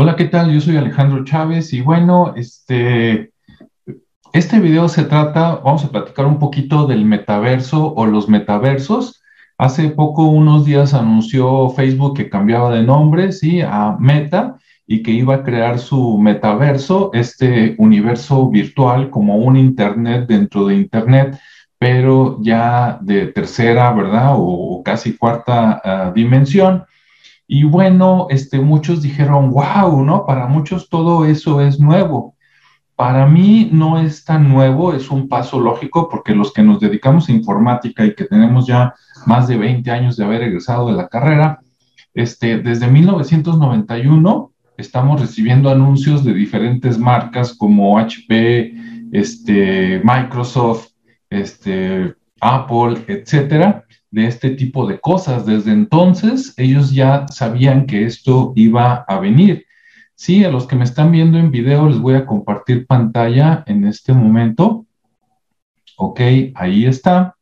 Hola, ¿qué tal? Yo soy Alejandro Chávez y bueno, este, este video se trata, vamos a platicar un poquito del metaverso o los metaversos. Hace poco, unos días, anunció Facebook que cambiaba de nombre, sí, a Meta y que iba a crear su metaverso, este universo virtual como un Internet dentro de Internet, pero ya de tercera, ¿verdad? O, casi cuarta ah, dimensión. Y bueno, este, muchos dijeron, wow, ¿no? Para muchos todo eso es nuevo. Para mí no es tan nuevo, es un paso lógico porque los que nos dedicamos a informática y que tenemos ya más de 20 años de haber egresado de la carrera, este, desde 1991 estamos recibiendo anuncios de diferentes marcas como HP, este, Microsoft, este, Apple, etcétera, de este tipo de cosas. Desde entonces, ellos ya sabían que esto iba a venir. Sí, a los que me están viendo en video les voy a compartir pantalla en este momento. Ok, ahí está.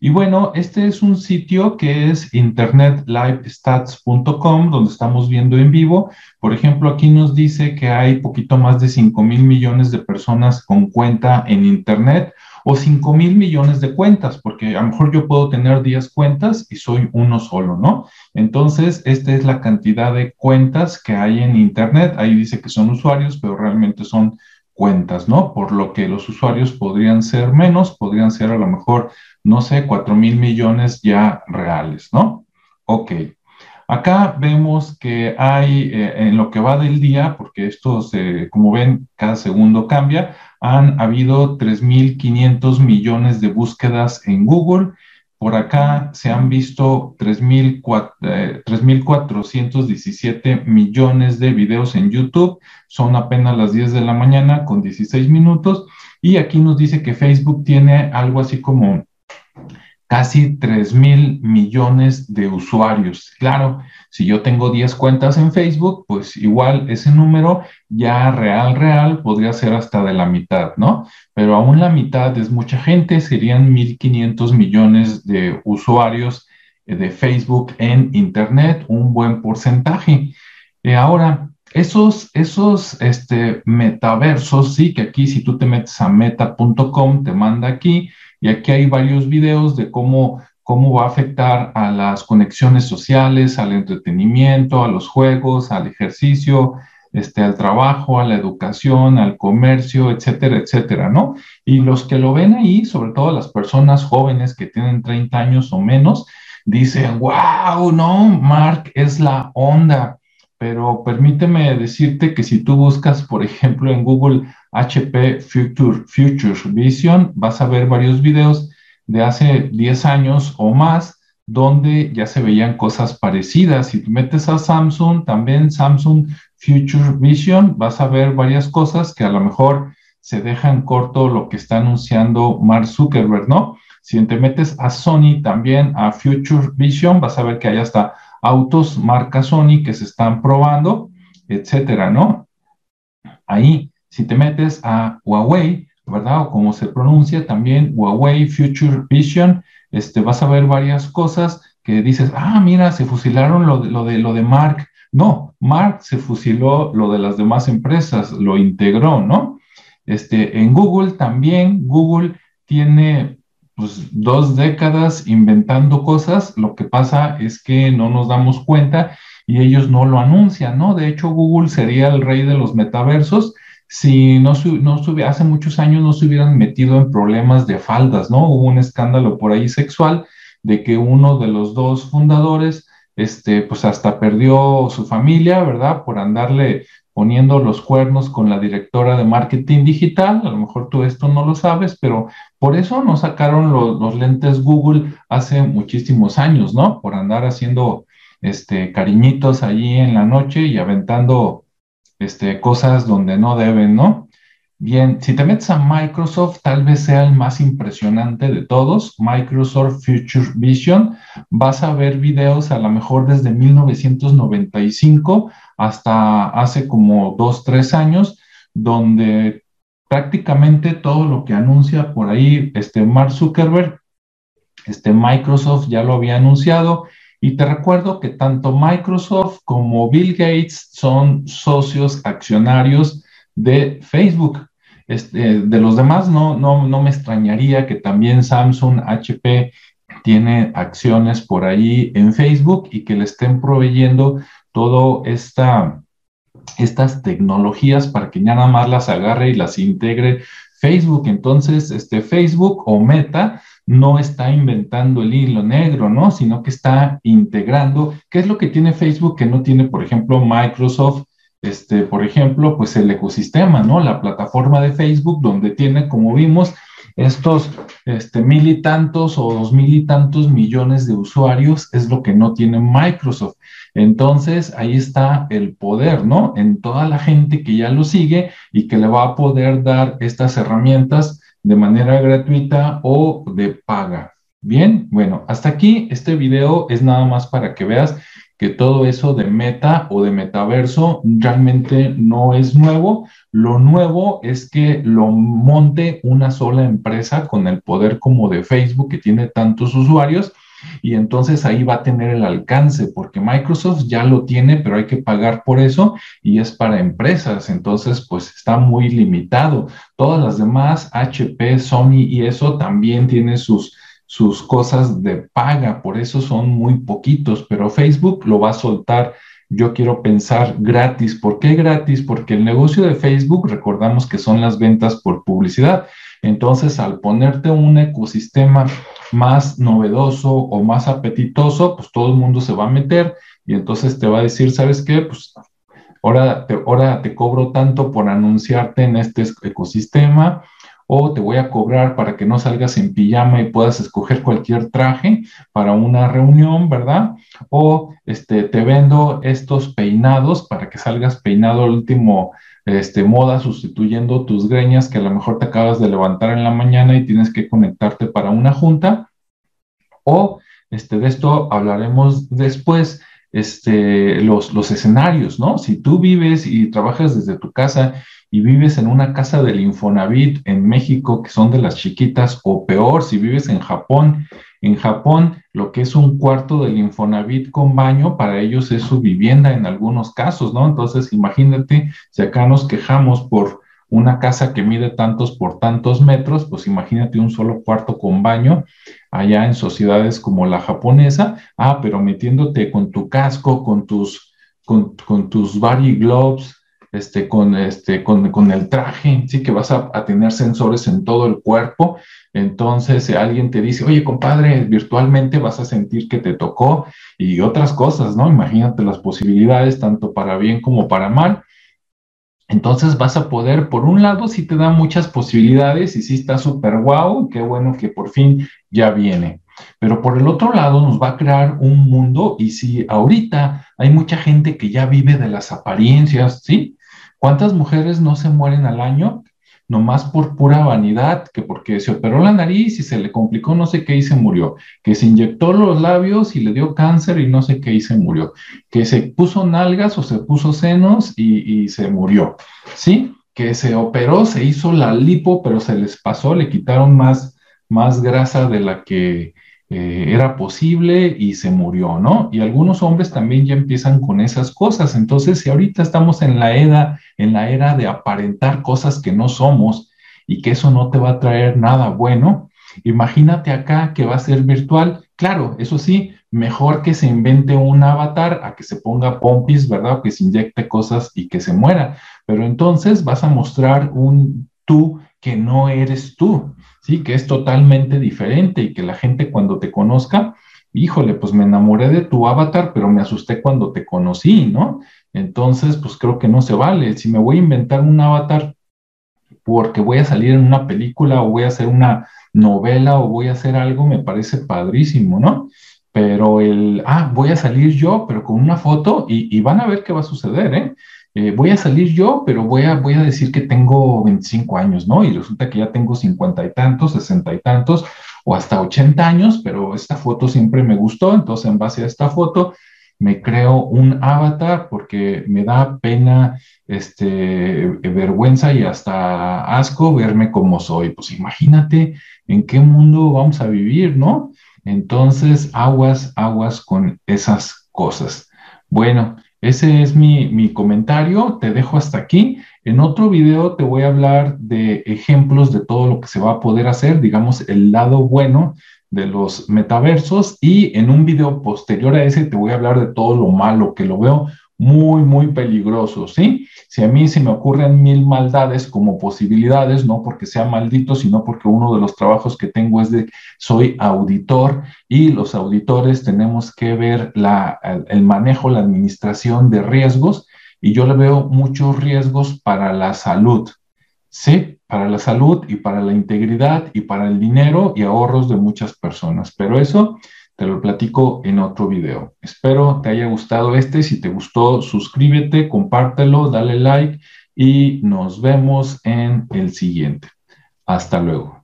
Y bueno, este es un sitio que es internetlivestats.com, donde estamos viendo en vivo. Por ejemplo, aquí nos dice que hay poquito más de 5 mil millones de personas con cuenta en Internet o 5 mil millones de cuentas, porque a lo mejor yo puedo tener 10 cuentas y soy uno solo, ¿no? Entonces, esta es la cantidad de cuentas que hay en Internet. Ahí dice que son usuarios, pero realmente son cuentas, ¿no? Por lo que los usuarios podrían ser menos, podrían ser a lo mejor, no sé, 4 mil millones ya reales, ¿no? Ok. Acá vemos que hay, eh, en lo que va del día, porque esto, se, como ven, cada segundo cambia, han habido 3.500 millones de búsquedas en Google. Por acá se han visto 3.417 eh, millones de videos en YouTube. Son apenas las 10 de la mañana con 16 minutos. Y aquí nos dice que Facebook tiene algo así como casi 3 mil millones de usuarios. Claro, si yo tengo 10 cuentas en Facebook, pues igual ese número ya real, real podría ser hasta de la mitad, ¿no? Pero aún la mitad es mucha gente, serían 1.500 millones de usuarios eh, de Facebook en Internet, un buen porcentaje. Ahora, esos, esos este, metaversos, sí, que aquí si tú te metes a meta.com, te manda aquí, y aquí hay varios videos de cómo, cómo va a afectar a las conexiones sociales, al entretenimiento, a los juegos, al ejercicio, este, al trabajo, a la educación, al comercio, etcétera, etcétera, ¿no? Y los que lo ven ahí, sobre todo las personas jóvenes que tienen 30 años o menos, dicen, wow, no, Mark es la onda. Pero permíteme decirte que si tú buscas, por ejemplo, en Google HP Future, Future Vision, vas a ver varios videos de hace 10 años o más donde ya se veían cosas parecidas. Si metes a Samsung, también Samsung Future Vision, vas a ver varias cosas que a lo mejor se dejan corto lo que está anunciando Mark Zuckerberg, ¿no? Si te metes a Sony, también a Future Vision, vas a ver que hay hasta autos marca Sony que se están probando, etcétera, ¿no? Ahí si te metes a Huawei, ¿verdad? O como se pronuncia también, Huawei Future Vision, este, vas a ver varias cosas que dices, ah, mira, se fusilaron lo de, lo de, lo de Mark. No, Mark se fusiló lo de las demás empresas, lo integró, ¿no? Este, en Google también, Google tiene pues, dos décadas inventando cosas, lo que pasa es que no nos damos cuenta y ellos no lo anuncian, ¿no? De hecho, Google sería el rey de los metaversos si no, no hace muchos años no se hubieran metido en problemas de faldas, ¿no? Hubo un escándalo por ahí sexual de que uno de los dos fundadores, este, pues hasta perdió su familia, ¿verdad? Por andarle poniendo los cuernos con la directora de marketing digital. A lo mejor tú esto no lo sabes, pero por eso no sacaron los lentes Google hace muchísimos años, ¿no? Por andar haciendo este, cariñitos allí en la noche y aventando este, cosas donde no deben, ¿no? Bien, si te metes a Microsoft, tal vez sea el más impresionante de todos, Microsoft Future Vision. Vas a ver videos a lo mejor desde 1995 hasta hace como dos, tres años, donde prácticamente todo lo que anuncia por ahí este Mark Zuckerberg, este Microsoft ya lo había anunciado Y te recuerdo que tanto Microsoft como Bill Gates son socios accionarios de Facebook. Este, de los demás no, no, no me extrañaría que también Samsung, HP tiene acciones por ahí en Facebook y que le estén proveyendo todo esta estas tecnologías para que ya nada más las agarre y las integre Facebook. Entonces, este Facebook o Meta no está inventando el hilo negro, ¿no? Sino que está integrando, ¿qué es lo que tiene Facebook que no tiene, por ejemplo, Microsoft? Este, por ejemplo, pues el ecosistema, ¿no? La plataforma de Facebook, donde tiene, como vimos, estos este, mil y tantos o dos mil y tantos millones de usuarios, es lo que no tiene Microsoft. Entonces, ahí está el poder, ¿no? En toda la gente que ya lo sigue y que le va a poder dar estas herramientas de manera gratuita o de paga. Bien, bueno, hasta aquí este video es nada más para que veas que todo eso de meta o de metaverso realmente no es nuevo. Lo nuevo es que lo monte una sola empresa con el poder como de Facebook que tiene tantos usuarios y entonces ahí va a tener el alcance, porque Microsoft ya lo tiene, pero hay que pagar por eso y es para empresas, entonces pues está muy limitado. Todas las demás, HP, Sony y eso también tiene sus sus cosas de paga, por eso son muy poquitos, pero Facebook lo va a soltar, yo quiero pensar gratis. ¿Por qué gratis? Porque el negocio de Facebook, recordamos que son las ventas por publicidad. Entonces, al ponerte un ecosistema más novedoso o más apetitoso, pues todo el mundo se va a meter y entonces te va a decir, ¿sabes qué? Pues ahora te, ahora te cobro tanto por anunciarte en este ecosistema o te voy a cobrar para que no salgas en pijama y puedas escoger cualquier traje para una reunión, ¿verdad? O este, te vendo estos peinados para que salgas peinado al último este, moda sustituyendo tus greñas que a lo mejor te acabas de levantar en la mañana y tienes que conectarte para una junta. O este, de esto hablaremos después, este, los, los escenarios, ¿no? Si tú vives y trabajas desde tu casa y vives en una casa del Infonavit en México, que son de las chiquitas, o peor, si vives en Japón en Japón, lo que es un cuarto del Infonavit con baño, para ellos es su vivienda en algunos casos, ¿no? Entonces, imagínate, si acá nos quejamos por una casa que mide tantos por tantos metros, pues imagínate un solo cuarto con baño allá en sociedades como la japonesa, ah, pero metiéndote con tu casco, con tus, con, tus body gloves, este, con, este, con, con, el traje, sí que vas a, a, tener sensores en todo el cuerpo entonces, si alguien te dice, oye, compadre, virtualmente vas a sentir que te tocó y otras cosas, ¿no? Imagínate las posibilidades, tanto para bien como para mal. Entonces vas a poder, por un lado, sí te da muchas posibilidades y sí está súper guau, qué bueno que por fin ya viene. Pero por el otro lado nos va a crear un mundo y si ahorita hay mucha gente que ya vive de las apariencias, ¿sí? ¿Cuántas mujeres no se mueren al año? Nomás por pura vanidad, que porque se operó la nariz y se le complicó no sé qué y se murió, que se inyectó los labios y le dio cáncer y no sé qué y se murió, que se puso nalgas o se puso senos y, se murió, ¿sí? Que se operó, se hizo la lipo, pero se les pasó, le quitaron más, más grasa de la que eh, era posible y se murió, ¿no? Y algunos hombres también ya empiezan con esas cosas. Entonces, si ahorita estamos en la era, en la era de aparentar cosas que no somos y que eso no te va a traer nada bueno, imagínate acá que va a ser virtual. Claro, eso sí, mejor que se invente un avatar a que se ponga pompis, ¿verdad? O que se inyecte cosas y que se muera. Pero entonces vas a mostrar un tú que no eres tú. ¿Sí? Que es totalmente diferente y que la gente cuando te conozca, híjole, pues me enamoré de tu avatar, pero me asusté cuando te conocí, ¿no? Entonces, pues creo que no se vale. Si me voy a inventar un avatar porque voy a salir en una película o voy a hacer una novela o voy a hacer algo, me parece padrísimo, ¿no? Pero el, ah, voy a salir yo, pero con una foto y, y van a ver qué va a suceder, ¿eh? Eh, voy a salir yo, pero voy a, voy a decir que tengo 25 años, ¿no? Y resulta que ya tengo 50 y tantos, 60 y tantos, o hasta 80 años, pero esta foto siempre me gustó, entonces en base a esta foto me creo un avatar porque me da pena, este, vergüenza y hasta asco verme como soy. Pues imagínate en qué mundo vamos a vivir, ¿no? Entonces, aguas, aguas con esas cosas. Bueno, ese es mi, mi, comentario, te dejo hasta aquí. En otro video te voy a hablar de ejemplos de todo lo que se va a poder hacer, digamos, el lado bueno de los metaversos y en un video posterior a ese te voy a hablar de todo lo malo que lo veo muy, muy peligroso, ¿sí? Si a mí se me ocurren mil maldades como posibilidades, no porque sea maldito, sino porque uno de los trabajos que tengo es de, soy auditor y los auditores tenemos que ver la, el manejo, la administración de riesgos y yo le veo muchos riesgos para la salud, ¿sí? Para la salud y para la integridad y para el dinero y ahorros de muchas personas. Pero eso te lo platico en otro video. Espero te haya gustado este. Si te gustó, suscríbete, compártelo, dale like y nos vemos en el siguiente. Hasta luego.